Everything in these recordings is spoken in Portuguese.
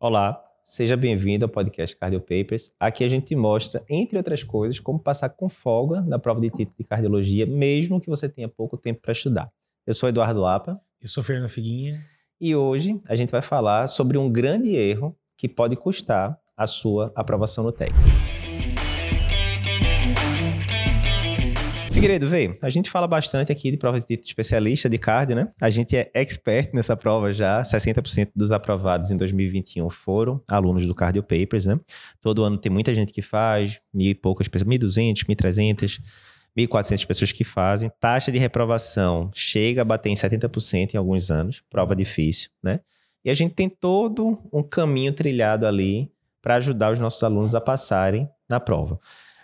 Olá, seja bem-vindo ao podcast Cardio Papers. Aqui a gente mostra, entre outras coisas, como passar com folga na prova de título de cardiologia, mesmo que você tenha pouco tempo para estudar. Eu sou Eduardo Lapa. Eu sou Fernando Figuinha. E hoje a gente vai falar sobre um grande erro que pode custar a sua aprovação no técnico. Figueiredo, veio. A gente fala bastante aqui de prova de especialista de cardio, né? A gente é expert nessa prova já. 60% dos aprovados em 2021 foram alunos do Cardio Papers, né? Todo ano tem muita gente que faz, mil e poucas pessoas, 1.200, 1.300, 1.400 pessoas que fazem. Taxa de reprovação chega a bater em 70% em alguns anos. Prova difícil, né? E a gente tem todo um caminho trilhado ali para ajudar os nossos alunos a passarem na prova.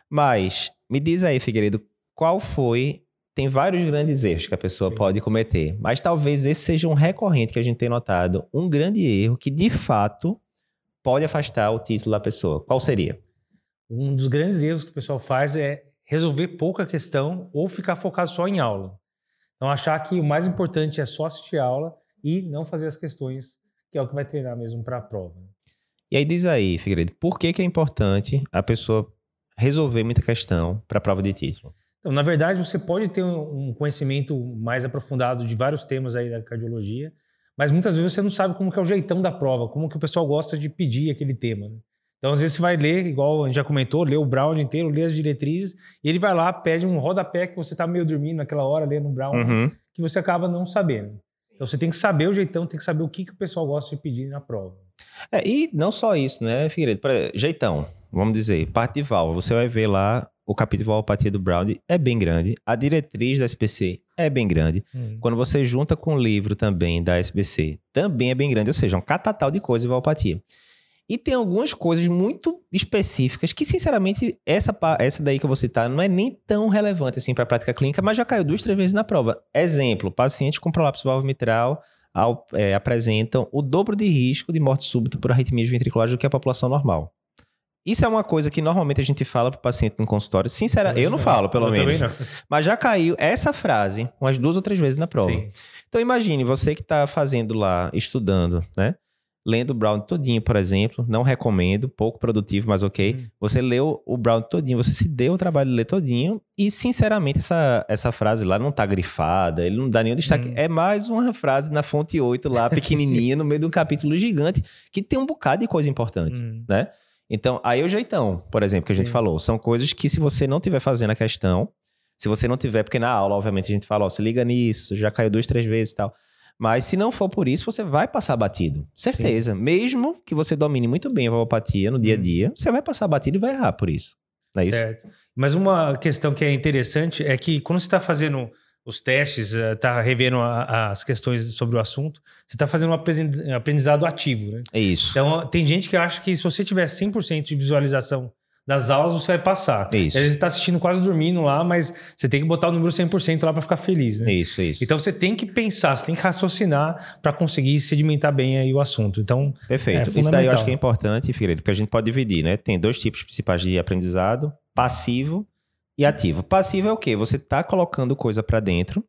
Mas me diz aí, Figueiredo, qual foi. Tem vários grandes erros que a pessoa Sim. pode cometer, mas talvez esse seja um recorrente que a gente tem notado, um grande erro que de fato pode afastar o título da pessoa. Qual seria? Um dos grandes erros que o pessoal faz é resolver pouca questão ou ficar focado só em aula. Então, achar que o mais importante é só assistir a aula e não fazer as questões, que é o que vai treinar mesmo para a prova. E aí diz aí, Figueiredo, por que, que é importante a pessoa resolver muita questão para a prova de título? Então, na verdade, você pode ter um conhecimento mais aprofundado de vários temas aí da cardiologia, mas muitas vezes você não sabe como que é o jeitão da prova, como que o pessoal gosta de pedir aquele tema. Né? Então, às vezes você vai ler, igual a gente já comentou, lê o Brown inteiro, lê as diretrizes, e ele vai lá, pede um rodapé que você está meio dormindo naquela hora, lendo o Brown, uhum. que você acaba não sabendo. Então, você tem que saber o jeitão, tem que saber o que, que o pessoal gosta de pedir na prova. É, e não só isso, né, Figueiredo? Jeitão, vamos dizer, parte de válvula, você vai ver lá o capítulo de valvopatia do Brown é bem grande, a diretriz da SPC é bem grande. Hum. Quando você junta com o livro também da SBC, também é bem grande, ou seja, um catatal de coisas de valvopatia. E tem algumas coisas muito específicas que, sinceramente, essa, essa daí que eu vou citar não é nem tão relevante assim para a prática clínica, mas já caiu duas, três vezes na prova. Exemplo: pacientes com prolapso valvo mitral ao, é, apresentam o dobro de risco de morte súbita por arritmias ventriculares do que a população normal. Isso é uma coisa que normalmente a gente fala para o paciente no consultório. Sinceramente, eu não falo, pelo eu menos. Não. Mas já caiu essa frase umas duas ou três vezes na prova. Sim. Então imagine, você que está fazendo lá, estudando, né? Lendo o Brown todinho, por exemplo. Não recomendo, pouco produtivo, mas ok. Hum. Você leu o Brown todinho, você se deu o trabalho de ler todinho. E, sinceramente, essa, essa frase lá não tá grifada, ele não dá nenhum destaque. Hum. É mais uma frase na fonte 8 lá, pequenininha, no meio de um capítulo gigante, que tem um bocado de coisa importante, hum. né? Então, aí o jeitão, por exemplo, que a gente Sim. falou, são coisas que se você não tiver fazendo a questão, se você não tiver, porque na aula, obviamente, a gente fala, ó, se liga nisso, já caiu duas, três vezes e tal. Mas se não for por isso, você vai passar batido. Certeza. Sim. Mesmo que você domine muito bem a valvopatia no dia a hum. dia, você vai passar batido e vai errar por isso. Não é isso? Certo. Mas uma questão que é interessante é que quando você está fazendo os testes, está eh, revendo a, as questões sobre o assunto, você está fazendo um aprendizado ativo, né? É isso. Então, tem gente que acha que se você tiver 100% de visualização das aulas, você vai passar. É isso. Às vezes você está assistindo quase dormindo lá, mas você tem que botar o número 100% lá para ficar feliz, né? Isso, isso. Então, você tem que pensar, você tem que raciocinar para conseguir sedimentar bem aí o assunto. Então, Perfeito. É Isso daí eu acho que é importante, Figueiredo, porque a gente pode dividir, né? Tem dois tipos principais de aprendizado, passivo e ativo. Passivo é o quê? Você está colocando coisa para dentro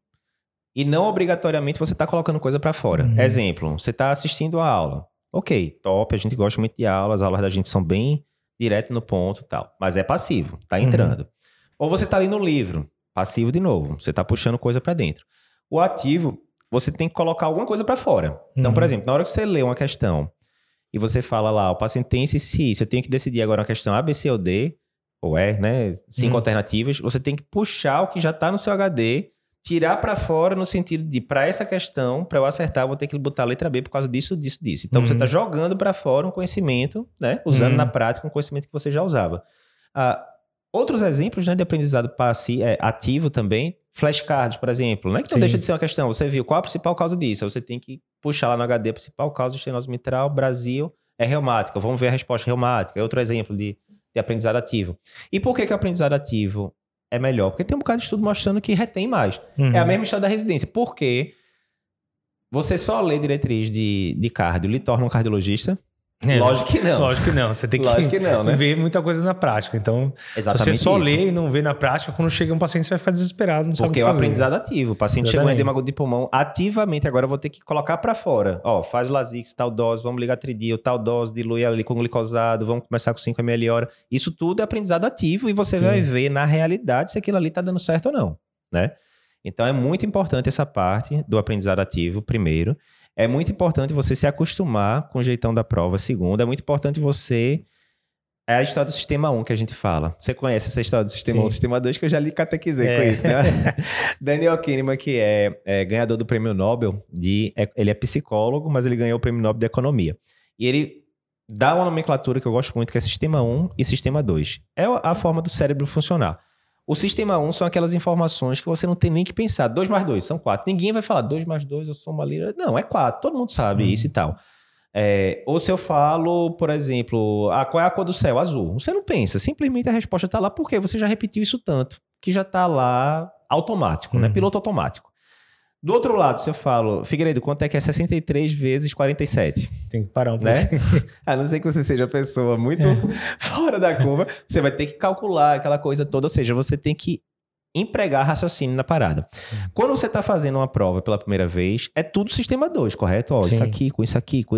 e não obrigatoriamente você está colocando coisa para fora. Uhum. Exemplo, você está assistindo a aula. Ok, top, a gente gosta muito de aulas, as aulas da gente são bem direto no ponto tal. Mas é passivo, tá entrando. Uhum. Ou você está ali no livro, passivo de novo, você está puxando coisa para dentro. O ativo, você tem que colocar alguma coisa para fora. Então, por uhum. exemplo, na hora que você lê uma questão e você fala lá, o paciente tem esse se isso, eu tenho que decidir agora uma questão A, B, C ou D, ou é, né? Cinco hum. alternativas. Você tem que puxar o que já está no seu HD, tirar para fora no sentido de, para essa questão, para eu acertar, vou ter que botar a letra B por causa disso, disso, disso. Então, você está jogando para fora um conhecimento, né? Usando na prática um conhecimento que você já usava. Ah, outros exemplos né, de aprendizado passivo, é, ativo também, flashcards, por exemplo. Não é que não Sim. deixa de ser uma questão. Você viu qual a principal causa disso. Aí você tem que puxar lá no HD a principal causa de estenose mitral, Brasil, é reumática. Vamos ver a resposta reumática. É outro exemplo de de aprendizado ativo. E por que, que o aprendizado ativo é melhor? Porque tem um bocado de estudo mostrando que retém mais. Uhum. É a mesma história da residência. Porque você só lê diretriz de, de cardio lhe torna um cardiologista? É, lógico que não. Lógico que não. Você tem que, que não, né? ver muita coisa na prática. Então, Exatamente se você só isso. lê e não vê na prática, quando chega um paciente, você vai ficar desesperado. Não Porque é o aprendizado ativo. O paciente Exatamente. chegou em edema de pulmão ativamente, agora eu vou ter que colocar para fora. Ó, faz Lasix, tal dose, vamos ligar tridio, tal dose, dilui ali com glicosado, vamos começar com 5 ml hora. Isso tudo é aprendizado ativo e você Sim. vai ver na realidade se aquilo ali tá dando certo ou não, né? Então é muito importante essa parte do aprendizado ativo, primeiro. É muito importante você se acostumar com o jeitão da prova, segundo. É muito importante você. É a história do sistema 1 que a gente fala. Você conhece essa história do sistema Sim. 1, sistema 2, que eu já lhe catequizei é. com isso, né? Daniel Kahneman, que é, é, ganhador do prêmio Nobel, de, ele é psicólogo, mas ele ganhou o prêmio Nobel de Economia. E ele dá uma nomenclatura que eu gosto muito, que é sistema 1 e sistema 2. É a forma do cérebro funcionar. O sistema 1 são aquelas informações que você não tem nem que pensar. 2 mais 2 são 4. Ninguém vai falar 2 mais 2, eu sou uma lira. Não, é 4. Todo mundo sabe uhum. isso e tal. É, ou se eu falo, por exemplo, ah, qual é a cor do céu? Azul. Você não pensa. Simplesmente a resposta está lá porque você já repetiu isso tanto que já está lá automático, né? uhum. né? Piloto automático. Do outro lado, se eu falo, Figueiredo, quanto é que é 63 vezes 47? Tem que parar um né? A não ser que você seja uma pessoa muito é. fora da curva, você vai ter que calcular aquela coisa toda, ou seja, você tem que empregar raciocínio na parada. Quando você está fazendo uma prova pela primeira vez, é tudo sistema 2, correto? Ó, isso aqui, com isso aqui, com...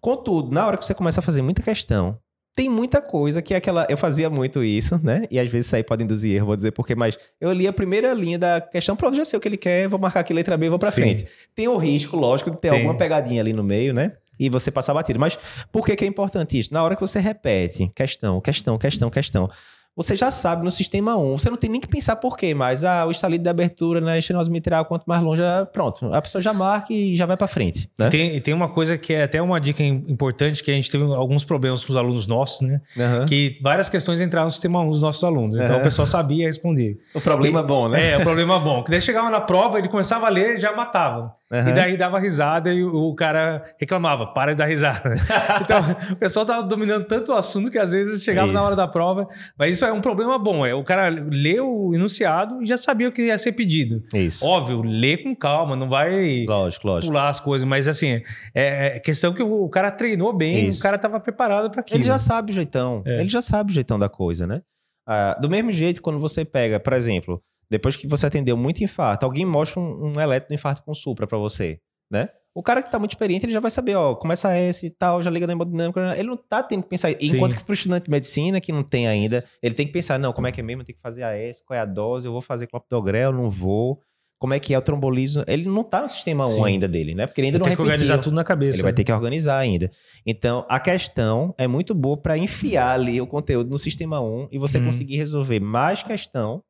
Contudo, na hora que você começa a fazer muita questão, tem muita coisa que é aquela. Eu fazia muito isso, né? E às vezes isso aí pode induzir erro, vou dizer porque, mas eu li a primeira linha da questão, pronto, já sei o que ele quer, vou marcar aqui letra B e vou pra Sim. frente. Tem o risco, lógico, de ter Sim. alguma pegadinha ali no meio, né? E você passar batido. Mas por que, que é importante isso? Na hora que você repete questão, questão, questão, questão, você já sabe no sistema 1. Você não tem nem que pensar por quê, mas ah, o estalido de abertura na né, estenose mitral, quanto mais longe, pronto. A pessoa já marca e já vai para frente. Né? Tem, tem uma coisa que é até uma dica importante, que a gente teve alguns problemas com os alunos nossos, né? Uhum. Que várias questões entraram no sistema 1 dos nossos alunos. Então uhum. o pessoal sabia responder. O problema e, bom, né? É, o problema bom. Que daí chegava na prova, ele começava a ler e já matava. Uhum. E daí dava risada e o cara reclamava, para de dar risada. então, o pessoal tava dominando tanto o assunto que às vezes chegava isso. na hora da prova. Mas isso é um problema bom. É, o cara leu o enunciado e já sabia o que ia ser pedido. Isso. Óbvio, lê com calma, não vai lógico, lógico. pular as coisas. Mas assim, é, é questão que o, cara treinou bem, isso. o cara tava preparado para aquilo. Ele já sabe o jeitão. É. Ele já sabe o jeitão da coisa, né? Ah, do mesmo jeito, quando você pega, por exemplo, depois que você atendeu muito infarto, alguém mostra um, um eletro do infarto com supra para você, né? O cara que tá muito experiente, ele já vai saber, ó, começa esse e tal, já liga na hemodinâmica. Ele não tá tendo que pensar. Sim. Enquanto que pro estudante de medicina, que não tem ainda, ele tem que pensar, não, como é que é mesmo? Tem que fazer AS, qual é a dose? Eu vou fazer clopidogrel, não vou. Como é que é o trombolismo? Ele não tá no sistema 1 ainda dele, né? Porque ele ainda ele não tem que organizar tudo na cabeça. Ele vai ter que organizar ainda. Então, a questão é muito boa para enfiar ali o conteúdo no sistema 1 e você hum. conseguir resolver mais questão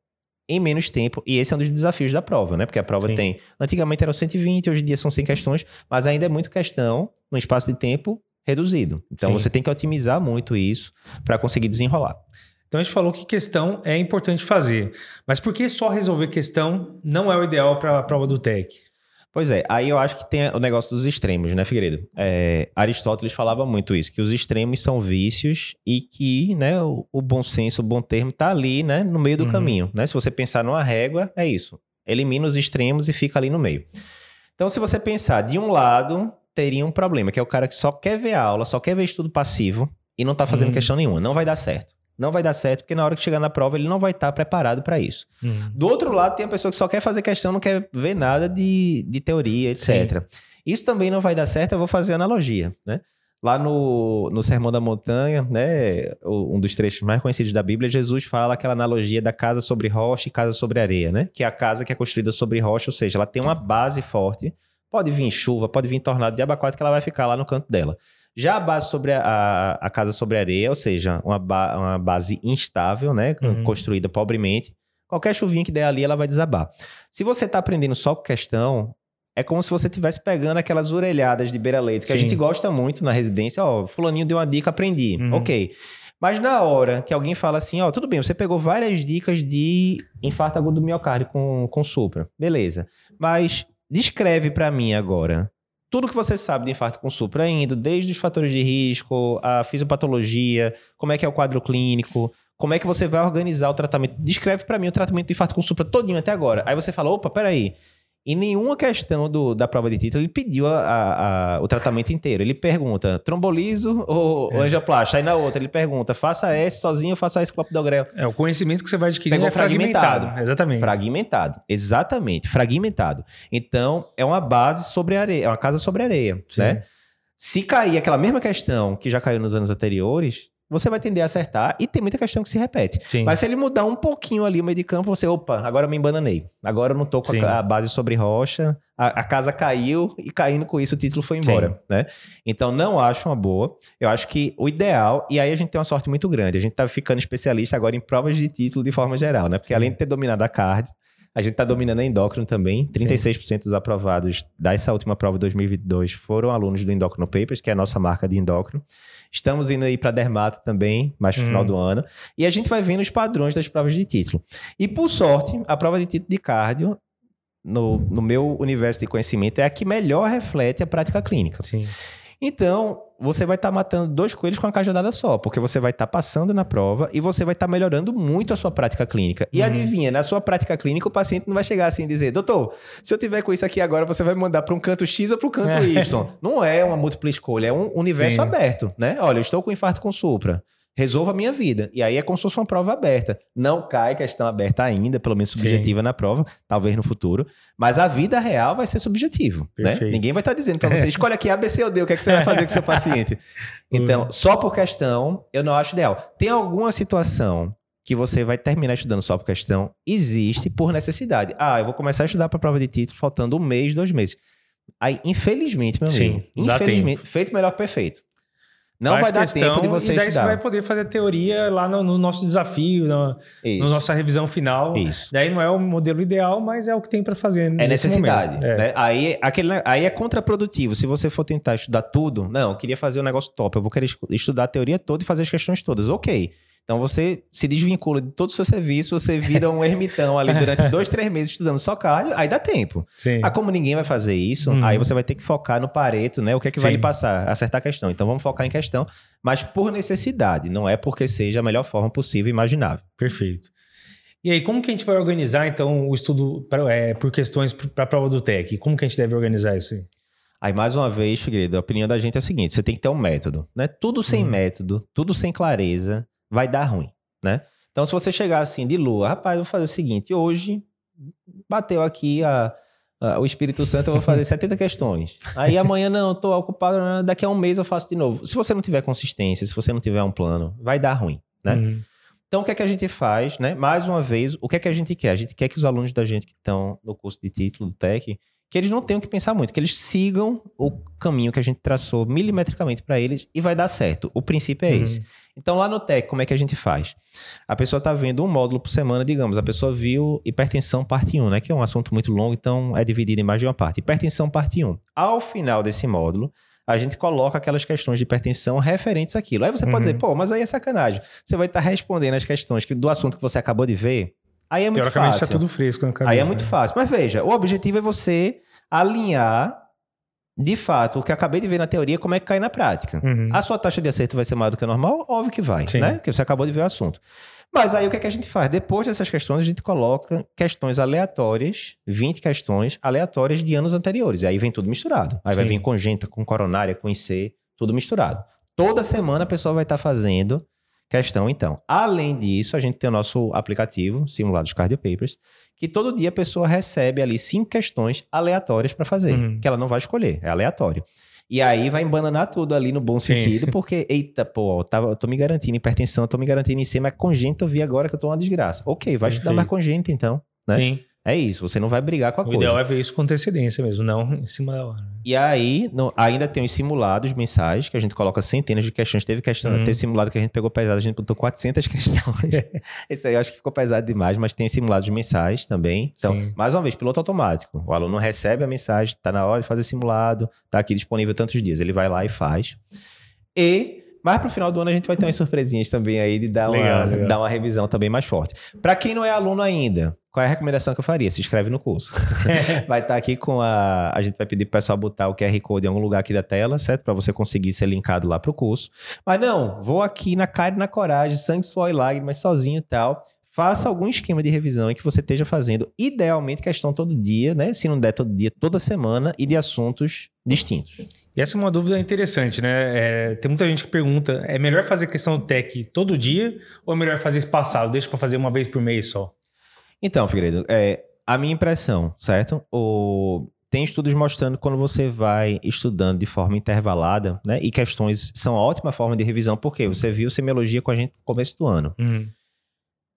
em menos tempo. E esse é um dos desafios da prova, né? Porque a prova Sim. tem. Antigamente eram 120, hoje em dia são 100 questões, mas ainda é muito questão no espaço de tempo reduzido. Então Sim. você tem que otimizar muito isso para conseguir desenrolar. Então a gente falou que questão é importante fazer. Mas por que só resolver questão não é o ideal para a prova do TEC? Pois é, aí eu acho que tem o negócio dos extremos, né, Figueiredo? É, Aristóteles falava muito isso, que os extremos são vícios e que né, o, o bom senso, o bom termo está ali né, no meio do uhum. caminho. Né? Se você pensar numa régua, é isso. Elimina os extremos e fica ali no meio. Então, se você pensar de um lado, teria um problema, que é o cara que só quer ver aula, só quer ver estudo passivo e não está fazendo uhum. questão nenhuma. Não vai dar certo. Não vai dar certo, porque na hora que chegar na prova ele não vai estar preparado para isso. Uhum. Do outro lado, tem a pessoa que só quer fazer questão, não quer ver nada de, de teoria, etc. Sim. Isso também não vai dar certo, eu vou fazer analogia, né? Lá no, no Sermão da Montanha, né, um dos trechos mais conhecidos da Bíblia, Jesus fala aquela analogia da casa sobre rocha e casa sobre areia, né? Que é a casa que é construída sobre rocha, ou seja, ela tem uma base forte. Pode vir chuva, pode vir tornado de abacuado que ela vai ficar lá no canto dela. Já a base sobre a, a casa sobre areia, ou seja, uma, ba uma base instável, né? Uhum. Construída pobremente. Qualquer chuvinha que der ali, ela vai desabar. Se você está aprendendo só com questão, é como se você estivesse pegando aquelas orelhadas de beira-leito, que Sim. a gente gosta muito na residência. Ó, fulaninho deu uma dica, aprendi. Uhum. Ok. Mas na hora que alguém fala assim, ó, tudo bem, você pegou várias dicas de infarto agudo do miocárdio com, com supra. Beleza. Mas descreve para mim agora tudo que você sabe de infarto com supra, indo desde os fatores de risco, a fisiopatologia, como é que é o quadro clínico, como é que você vai organizar o tratamento. Descreve para mim o tratamento do infarto com supra todinho até agora. Aí você fala, opa, peraí, em nenhuma questão do, da prova de título ele pediu a, a, a, o tratamento inteiro. Ele pergunta trombolise ou, é. ou angioplastia. Aí na outra ele pergunta faça S sozinho ou faça S com clopidogrel. É, o conhecimento que você vai adquirir é fragmentado. fragmentado. Exatamente. Fragmentado. Exatamente. Fragmentado. Então, é uma base sobre areia, é uma casa sobre areia, Sim. né? Se cair aquela mesma questão que já caiu nos anos anteriores, você vai tender a acertar e tem muita questão que se repete. Sim. Mas se ele mudar um pouquinho ali o meio de campo, você, opa, agora eu me embananei. Agora eu não tô com a, a, base sobre rocha, a, a, casa caiu e caindo com isso o título foi embora, Sim. né? Então não acho uma boa. Eu acho que o ideal, e aí a gente tem uma sorte muito grande, a gente tá ficando especialista agora em provas de título de forma geral, né? Porque além de ter dominado a card, a gente está dominando a endócrino também. 36% Sim. dos aprovados dessa última prova de 2022 foram alunos do Endócrino Papers, que é a nossa marca de endócrino. Estamos indo aí para dermato também, mais no hum. final do ano. E a gente vai vendo os padrões das provas de título. E por sorte, a prova de título de cardio, no, no meu universo de conhecimento, é a que melhor reflete a prática clínica. Sim. Então, você vai estar tá matando dois coelhos com a cajadada só, porque você vai estar tá passando na prova e você vai estar tá melhorando muito a sua prática clínica. E uhum. adivinha, na sua prática clínica, o paciente não vai chegar assim e dizer: doutor, se eu tiver com isso aqui agora, você vai me mandar para um canto X ou para o canto Y. não é uma múltipla escolha, é um universo Sim. aberto, né? Olha, eu estou com infarto com supra resolva a minha vida. E aí é como se fosse uma prova aberta. Não cai questão aberta ainda, pelo menos subjetiva Sim. na prova, talvez no futuro. Mas a vida real vai ser subjetivo. Né? Ninguém vai estar dizendo para você, escolha aqui A, B, C ou D, o que, é que você vai fazer com seu paciente. Então, só por questão, eu não acho ideal. Tem alguma situação que você vai terminar estudando só por questão, existe por necessidade. Ah, eu vou começar a estudar para a prova de título faltando um mês, dois meses. Aí, infelizmente, meu amigo, Sim, infelizmente, feito melhor que perfeito. Não vai dar tempo de você e daí estudar. você vai poder fazer teoria lá no, no nosso desafio, no, no, nossa revisão final. Isso. Daí não é o modelo ideal, mas é o que tem para fazer. É necessidade. É. Né? Aí, aquele, aí é contraprodutivo. Se você for tentar estudar tudo, não, eu queria fazer um negócio top, eu vou querer estudar a teoria toda e fazer as questões todas. Ok. Então você se desvincula de todo o seu serviço, você vira um ermitão ali durante dois, três meses estudando só cardio, aí dá tempo. Sim. Ah, como ninguém vai fazer isso, uhum. aí você vai ter que focar no pareto, né? O que é que Sim. vai lhe passar? Acertar a questão. Então vamos focar em questão, mas por necessidade, não é porque seja a melhor forma possível e imaginável. Perfeito. E aí, como que a gente vai organizar, então, o estudo pra, é, por questões para a prova do TEC? Como que a gente deve organizar isso aí? Aí, mais uma vez, Figueiredo, a opinião da gente é a seguinte: você tem que ter um método. Né? Tudo sem uhum. método, tudo sem clareza, vai dar ruim né? Então, se você chegar assim de lua, rapaz, vou fazer o seguinte: hoje bateu aqui a, a, o Espírito Santo, eu vou fazer 70 questões. Aí amanhã, não, eu tô ocupado, daqui a um mês eu faço de novo. Se você não tiver consistência, se você não tiver um plano, vai dar ruim, né? Uhum. Então, o que é que a gente faz, né? Mais uma vez, o que é que a gente quer? A gente quer que os alunos da gente que estão no curso de título do TEC, que eles não tenham que pensar muito, que eles sigam o caminho que a gente traçou milimetricamente para eles e vai dar certo. O princípio é uhum. esse. Então, lá no TEC, como é que a gente faz? A pessoa está vendo um módulo por semana, digamos, a pessoa viu hipertensão parte 1, né? Que é um assunto muito longo, então é dividido em mais de uma parte. Hipertensão parte 1. Ao final desse módulo, a gente coloca aquelas questões de hipertensão referentes àquilo. Aí você pode dizer, uhum. pô, mas aí é sacanagem. Você vai estar tá respondendo as questões que, do assunto que você acabou de ver. Aí é muito fácil. Teoricamente está tudo fresco na cabeça. Aí é muito né? fácil. Mas veja, o objetivo é você alinhar de fato, o que acabei de ver na teoria, como é que cai na prática. Uhum. A sua taxa de acerto vai ser maior do que a normal? Óbvio que vai, Sim. né? Porque você acabou de ver o assunto. Mas aí o que, é que a gente faz? Depois dessas questões, a gente coloca questões aleatórias, 20 questões aleatórias de anos anteriores. E aí vem tudo misturado. Aí Sim. vai vir congênita, com coronária, com IC, tudo misturado. Toda semana a pessoa vai estar fazendo questão, então. Além disso, a gente tem o nosso aplicativo, Simulados Cardio Papers, que todo dia a pessoa recebe ali cinco questões aleatórias para fazer, uhum. que ela não vai escolher, é aleatório. E aí vai embananar tudo ali no bom Sim. sentido, porque, eita, pô, tava, tô me garantindo hipertensão, tô me garantindo em cima, mas congênito eu vi agora que eu tô uma desgraça. Ok, vai estudar mais congênito então, né? Sim. É isso, você não vai brigar com a o coisa. O ideal é ver isso com antecedência mesmo, não em cima da hora. E aí, no, ainda tem os simulados mensais, que a gente coloca centenas de questões. Teve questão, uhum. teve simulado que a gente pegou pesado, a gente botou 400 questões. Esse aí eu acho que ficou pesado demais, mas tem simulados mensais também. Então, Sim. mais uma vez, piloto automático. O aluno recebe a mensagem, está na hora de fazer simulado, está aqui disponível tantos dias. Ele vai lá e faz. E mas pro final do ano a gente vai ter umas surpresinhas também aí de dar, legal, uma, legal. dar uma revisão também mais forte. Para quem não é aluno ainda, qual é a recomendação que eu faria? Se inscreve no curso. vai estar tá aqui com a. A gente vai pedir pro pessoal botar o QR Code em algum lugar aqui da tela, certo? Para você conseguir ser linkado lá pro curso. Mas não, vou aqui na cara e na coragem, sangue, suor e lágrimas, sozinho e tal faça algum esquema de revisão em que você esteja fazendo, idealmente, questão todo dia, né? Se não der todo dia, toda semana, e de assuntos distintos. E essa é uma dúvida interessante, né? É, tem muita gente que pergunta: é melhor fazer questão do tech todo dia ou é melhor fazer espaçado? Deixa para fazer uma vez por mês só? Então, Figueiredo, é, a minha impressão, certo? O, tem estudos mostrando que quando você vai estudando de forma intervalada, né? E questões são ótima forma de revisão, porque você viu semiologia com a gente no começo do ano. Uhum.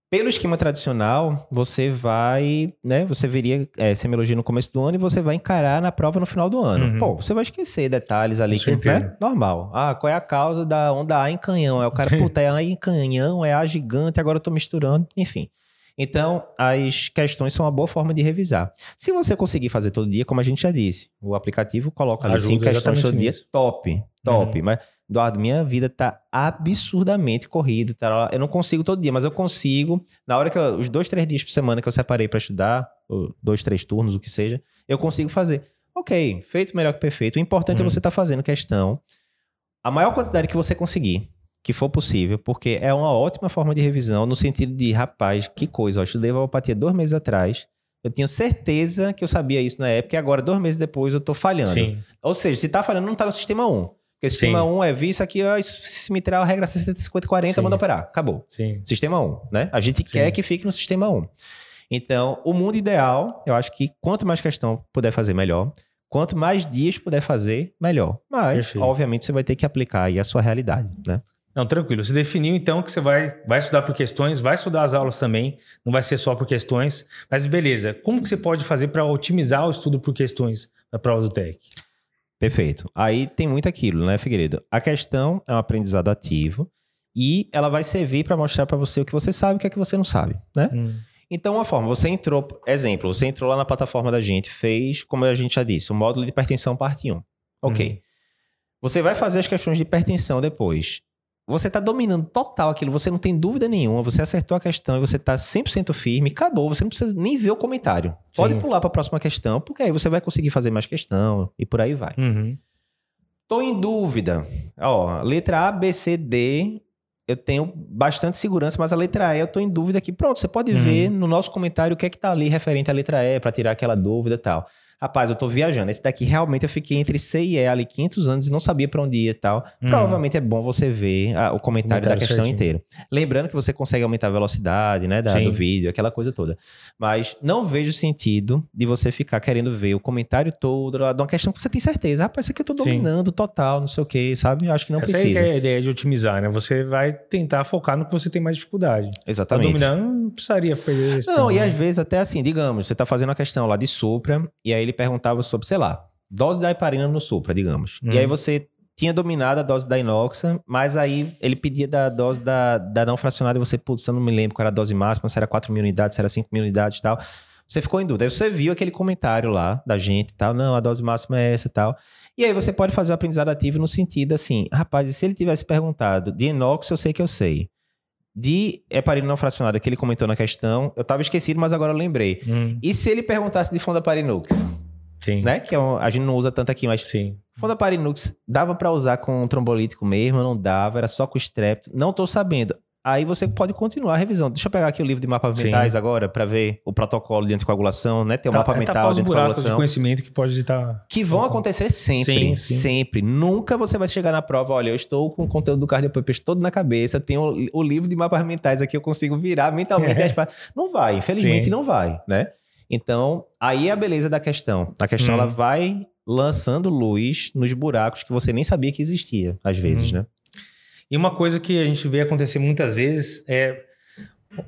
Pelo esquema tradicional, você vai, né? Você veria é, semiologia no começo do ano e você vai encarar na prova no final do ano. Uhum. Pô, você vai esquecer detalhes ali que é normal. Ah, qual é a causa da onda A em canhão? É o cara, puta, é A em canhão, é A gigante, agora eu tô misturando, enfim. Então, as questões são uma boa forma de revisar. Se você conseguir fazer todo dia, como a gente já disse, o aplicativo coloca ali cinco questões todo exatamente dia, nisso. top, top. Uhum. Mas, Eduardo, minha vida tá absurdamente corrida. Tá? Eu não consigo todo dia, mas eu consigo, na hora que eu, os dois, três dias por semana que eu separei para estudar, dois, três turnos, o que seja, eu consigo fazer. Ok, feito melhor que perfeito. O importante Uhum. é você estar fazendo questão a maior quantidade que você conseguir, que for possível, porque é uma ótima forma de revisão no sentido de, rapaz, que coisa, eu estudei homeopatia dois meses atrás, eu tinha certeza que eu sabia isso na época e agora, dois meses depois, eu tô falhando. Sim. Ou seja, se tá falhando, não tá no sistema 1. Porque o sistema Sim. 1 é vi isso aqui, ó, se me tirar a regra 60, 50, 40, Sim. manda operar. Acabou. Sim. Sistema 1, né? A gente quer que fique no sistema 1. Então, o mundo ideal, eu acho que quanto mais questão puder fazer, melhor. Quanto mais dias puder fazer, melhor. Mas, Perfeito. obviamente, você vai ter que aplicar aí a sua realidade, né? Não, tranquilo. Você definiu então que você vai, vai estudar por questões, vai estudar as aulas também, não vai ser só por questões. Mas beleza, como que você pode fazer para otimizar o estudo por questões na prova do TEC? Perfeito. Aí tem muito aquilo, né, Figueiredo? A questão é um aprendizado ativo e ela vai servir para mostrar para você o que você sabe e o que é que você não sabe, né? Hum, Então, uma forma, você entrou, exemplo, você entrou lá na plataforma da gente, fez, como a gente já disse, o módulo de hipertensão parte 1. Ok. Uhum. Você vai fazer as questões de hipertensão depois. Você está dominando total aquilo, você não tem dúvida nenhuma, você acertou a questão e você está 100% firme, acabou, você não precisa nem ver o comentário. Pode Sim. pular para a próxima questão, porque aí você vai conseguir fazer mais questão e por aí vai. Uhum. Tô em dúvida. Ó, letra A, B, C, D, eu tenho bastante segurança, mas a letra E eu tô em dúvida aqui. Pronto, você pode Uhum. ver no nosso comentário o que é que tá ali referente à letra E para tirar aquela dúvida e tal. Rapaz, eu tô viajando. Esse daqui realmente eu fiquei entre C e E ali 500 anos e não sabia para onde ia e tal. Uhum. Provavelmente é bom você ver ah, o comentário, da Comentário questão certinho. inteira. Lembrando que você consegue aumentar a velocidade, né, da- Sim. do vídeo, aquela coisa toda. Mas não vejo sentido de você ficar querendo ver o comentário todo de uma questão que você tem certeza. Rapaz, isso aqui eu tô Sim. dominando total, não sei o que, sabe? Eu acho que não Essa que precisa. é a ideia de otimizar, né? Você vai tentar focar no que você tem mais dificuldade. Tá Exatamente. dominando, não precisaria perder esse Não, tempo, e né? às vezes até assim, digamos, você tá fazendo uma questão lá de Supra, e aí ele perguntava sobre, sei lá, dose da heparina no Supra, digamos. Hum. E aí você tinha dominado a dose da inoxa, mas aí ele pedia da dose da, da não fracionada e você, putz, eu não me lembro qual era a dose máxima, se era 4 mil unidades, se era 5 mil unidades e tal. Você ficou em dúvida. Aí você viu aquele comentário lá da gente e tal, não, a dose máxima é essa e tal. E aí você pode fazer o aprendizado ativo no sentido assim, rapaz, e se ele tivesse perguntado de inox, eu sei que eu sei. De heparina não fracionada que ele comentou na questão, eu tava esquecido, mas agora eu lembrei. Hum, E se ele perguntasse de Fondaparinux, sim. né? Que é um- a gente não usa tanto aqui, mas Sim. Fondaparinux dava pra usar com trombolítico mesmo, não dava, era só com estrepto. Não tô sabendo. Aí você pode continuar a revisão. Deixa eu pegar aqui o livro de mapas Sim. mentais agora pra ver o protocolo de anticoagulação, né? Tem o Tá- mapa é mental de buracos de anticoagulação. conhecimento que pode estar... Que vão acontecer sempre, Sim, sim. sempre. Nunca você vai chegar na prova, olha, eu estou com o conteúdo do Cardiopapers todo na cabeça, tenho o, o livro de mapas mentais aqui, eu consigo virar mentalmente as pa- Não vai, infelizmente Sim. não vai, né? Então, aí é a beleza da questão. A questão, Hum. ela vai lançando luz nos buracos que você nem sabia que existia, às vezes, Hum. né? E uma coisa que a gente vê acontecer muitas vezes é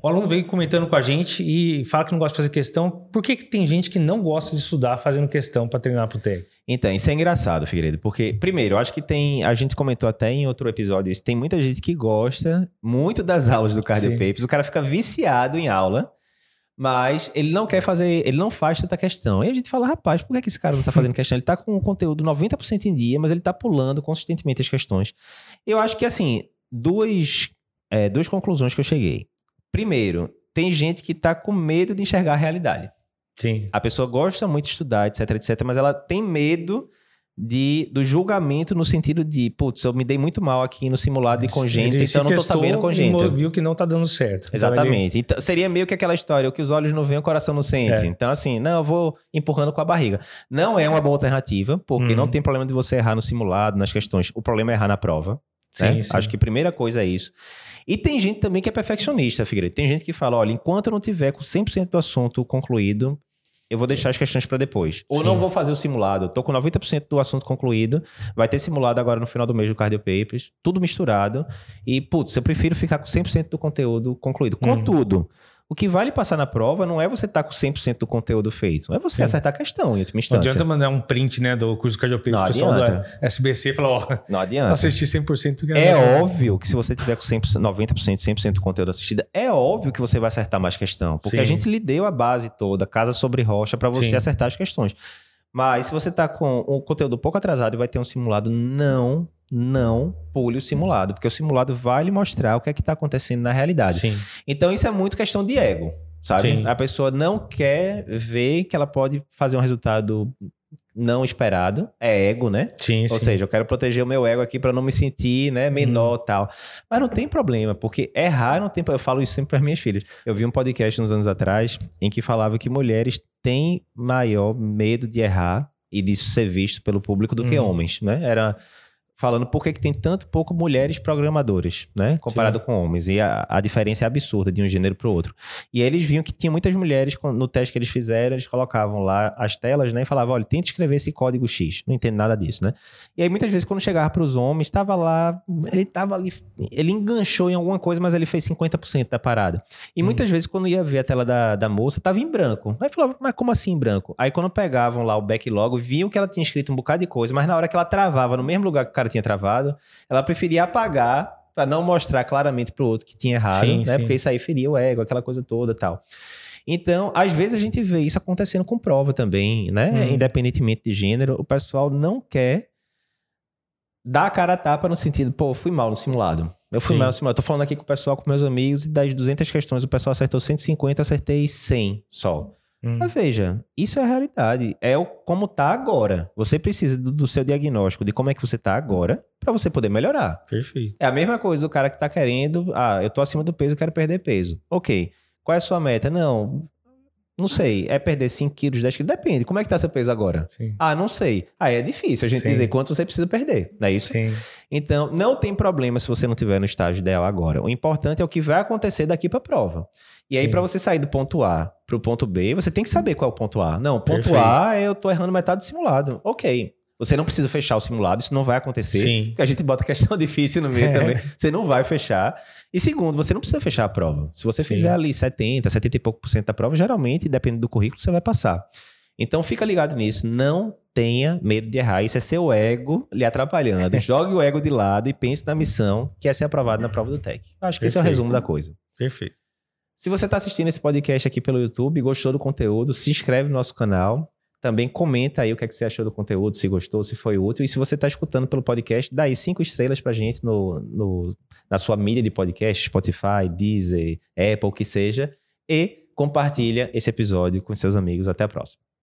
o aluno vem comentando com a gente e fala que não gosta de fazer questão. Por que, que tem gente que não gosta de estudar fazendo questão para treinar pro TEC? Então, isso é engraçado, Figueiredo, porque, primeiro, eu acho que tem, a gente comentou até em outro episódio isso, tem muita gente que gosta muito das aulas do Cardio Sim. Papers, o cara fica viciado em aula, mas ele não quer fazer, ele não faz tanta questão. E a gente fala, rapaz, por que, que esse cara não tá fazendo questão? Ele tá com o conteúdo 90% em dia, mas ele tá pulando consistentemente as questões. Eu acho que, assim, duas, é, duas conclusões que eu cheguei. Primeiro, tem gente que tá com medo de enxergar a realidade. Sim. A pessoa gosta muito de estudar, etc, etc, mas ela tem medo de, do julgamento no sentido de, putz, eu me dei muito mal aqui no simulado de congênita, então eu não tô sabendo congênita. viu que não tá dando certo. Exatamente. Então, seria meio que aquela história, o que os olhos não veem, o coração não sente. É. Então, assim, não, eu vou empurrando com a barriga. Não é uma boa alternativa, porque não uhum. tem problema de você errar no simulado, nas questões. O problema é errar na prova. Sim, né? sim. Acho que a primeira coisa é isso. E tem gente também que é perfeccionista, Figueiredo. Tem gente que fala, olha, enquanto eu não tiver com 100% do assunto concluído, eu vou deixar as questões para depois. Ou Sim. não vou fazer o simulado. Tô com 90% do assunto concluído. Vai ter simulado agora no final do mês do Cardio Papers. Tudo misturado. E, putz, eu prefiro ficar com 100% do conteúdo concluído. Hum. O que vale passar na prova não é você estar tá com 100% do conteúdo feito, é você Sim. acertar a questão em última instância. Não adianta mandar um print né, do curso Cardiopeixe, o pessoal do SBC fala, ó, não adianta. assistir 100%. É óbvio que se você tiver com 100%, 90%, 100% do conteúdo assistido, é óbvio que você vai acertar mais questão, porque Sim. a gente lhe deu a base toda, casa sobre rocha, para você Sim. acertar as questões. Mas se você está com o conteúdo pouco atrasado e vai ter um simulado, não não pule o simulado, porque o simulado vai lhe mostrar o que é que está acontecendo na realidade. Sim. Então isso é muito questão de ego, sabe? Sim. A pessoa não quer ver que ela pode fazer um resultado não esperado, é ego, né? Sim, Ou sim. seja, eu quero proteger o meu ego aqui para não me sentir, né, menor hum. tal. Mas não tem problema, porque errar não tem, eu falo isso sempre para minhas filhas. Eu vi um podcast uns anos atrás em que falava que mulheres têm maior medo de errar e disso ser visto pelo público do hum. que homens, né? Era falando por que, que tem tanto pouco mulheres programadoras, né? Comparado Sim. com homens. E a, a, diferença é absurda de um gênero para o outro. E eles viam que tinha muitas mulheres, no teste que eles fizeram, eles colocavam lá as telas, né? E falavam, olha, tenta escrever esse código X. Não entendo nada disso, né? E aí, muitas vezes, quando chegava para os homens, estava lá, ele estava ali, ele enganchou em alguma coisa, mas ele fez 50% da parada. E hum. muitas vezes, quando ia ver a tela da, da moça, estava em branco. Aí falava, mas como assim em branco? Aí, quando pegavam lá o backlog, viam que ela tinha escrito um bocado de coisa, mas na hora que ela travava no mesmo lugar que o cara tinha travado, ela preferia apagar para não mostrar claramente para o outro que tinha errado, sim, né? Sim. Porque isso aí feria o ego, aquela coisa toda tal. Então, às vezes a gente vê isso acontecendo com prova também, né? Hum. Independentemente de gênero, o pessoal não quer dar a cara a tapa no sentido, pô, fui mal no simulado. Eu fui Sim. mal no simulado. Tô falando aqui com o pessoal, com meus amigos, e das 200 questões o pessoal acertou 150, acertei 100 só. Hum. Mas veja, isso é a realidade. É o como tá agora. Você precisa do, do seu diagnóstico de como é que você tá agora para você poder melhorar. Perfeito. É a mesma coisa do cara que tá querendo, ah, eu tô acima do peso, eu quero perder peso. OK. Qual é a sua meta? Não, não sei, é perder 5 quilos, 10 quilos? Depende. Como é que tá seu peso agora? Sim. Ah, não sei. Aí é difícil a gente Sim. dizer quanto você precisa perder, não é isso? Sim. Então, não tem problema se você não tiver no estágio ideal agora. O importante é o que vai acontecer daqui para a prova. E aí, para você sair do ponto A para o ponto B, você tem que saber qual é o ponto A. Não, o ponto Perfeito. A é eu tô errando metade do simulado. Ok. Você não precisa fechar o simulado, isso não vai acontecer. Sim. Porque a gente bota questão difícil no meio é. também. Você não vai fechar. E segundo, você não precisa fechar a prova. Se você Sim. fizer ali 70, 70 e pouco por cento da prova, geralmente, dependendo do currículo, você vai passar. Então fica ligado nisso. Não tenha medo de errar. Isso é seu ego lhe atrapalhando. Jogue o ego de lado e pense na missão que é ser aprovado na prova do TEC. Acho que Perfeito. esse é o resumo da coisa. Perfeito. Se você está assistindo esse podcast aqui pelo YouTube, gostou do conteúdo, se inscreve no nosso canal. Também comenta aí o que, é que você achou do conteúdo, se gostou, se foi útil. E se você está escutando pelo podcast, dá aí cinco estrelas para gente no, no, na sua mídia de podcast, Spotify, Deezer, Apple, o que seja. E compartilha esse episódio com seus amigos. Até a próxima.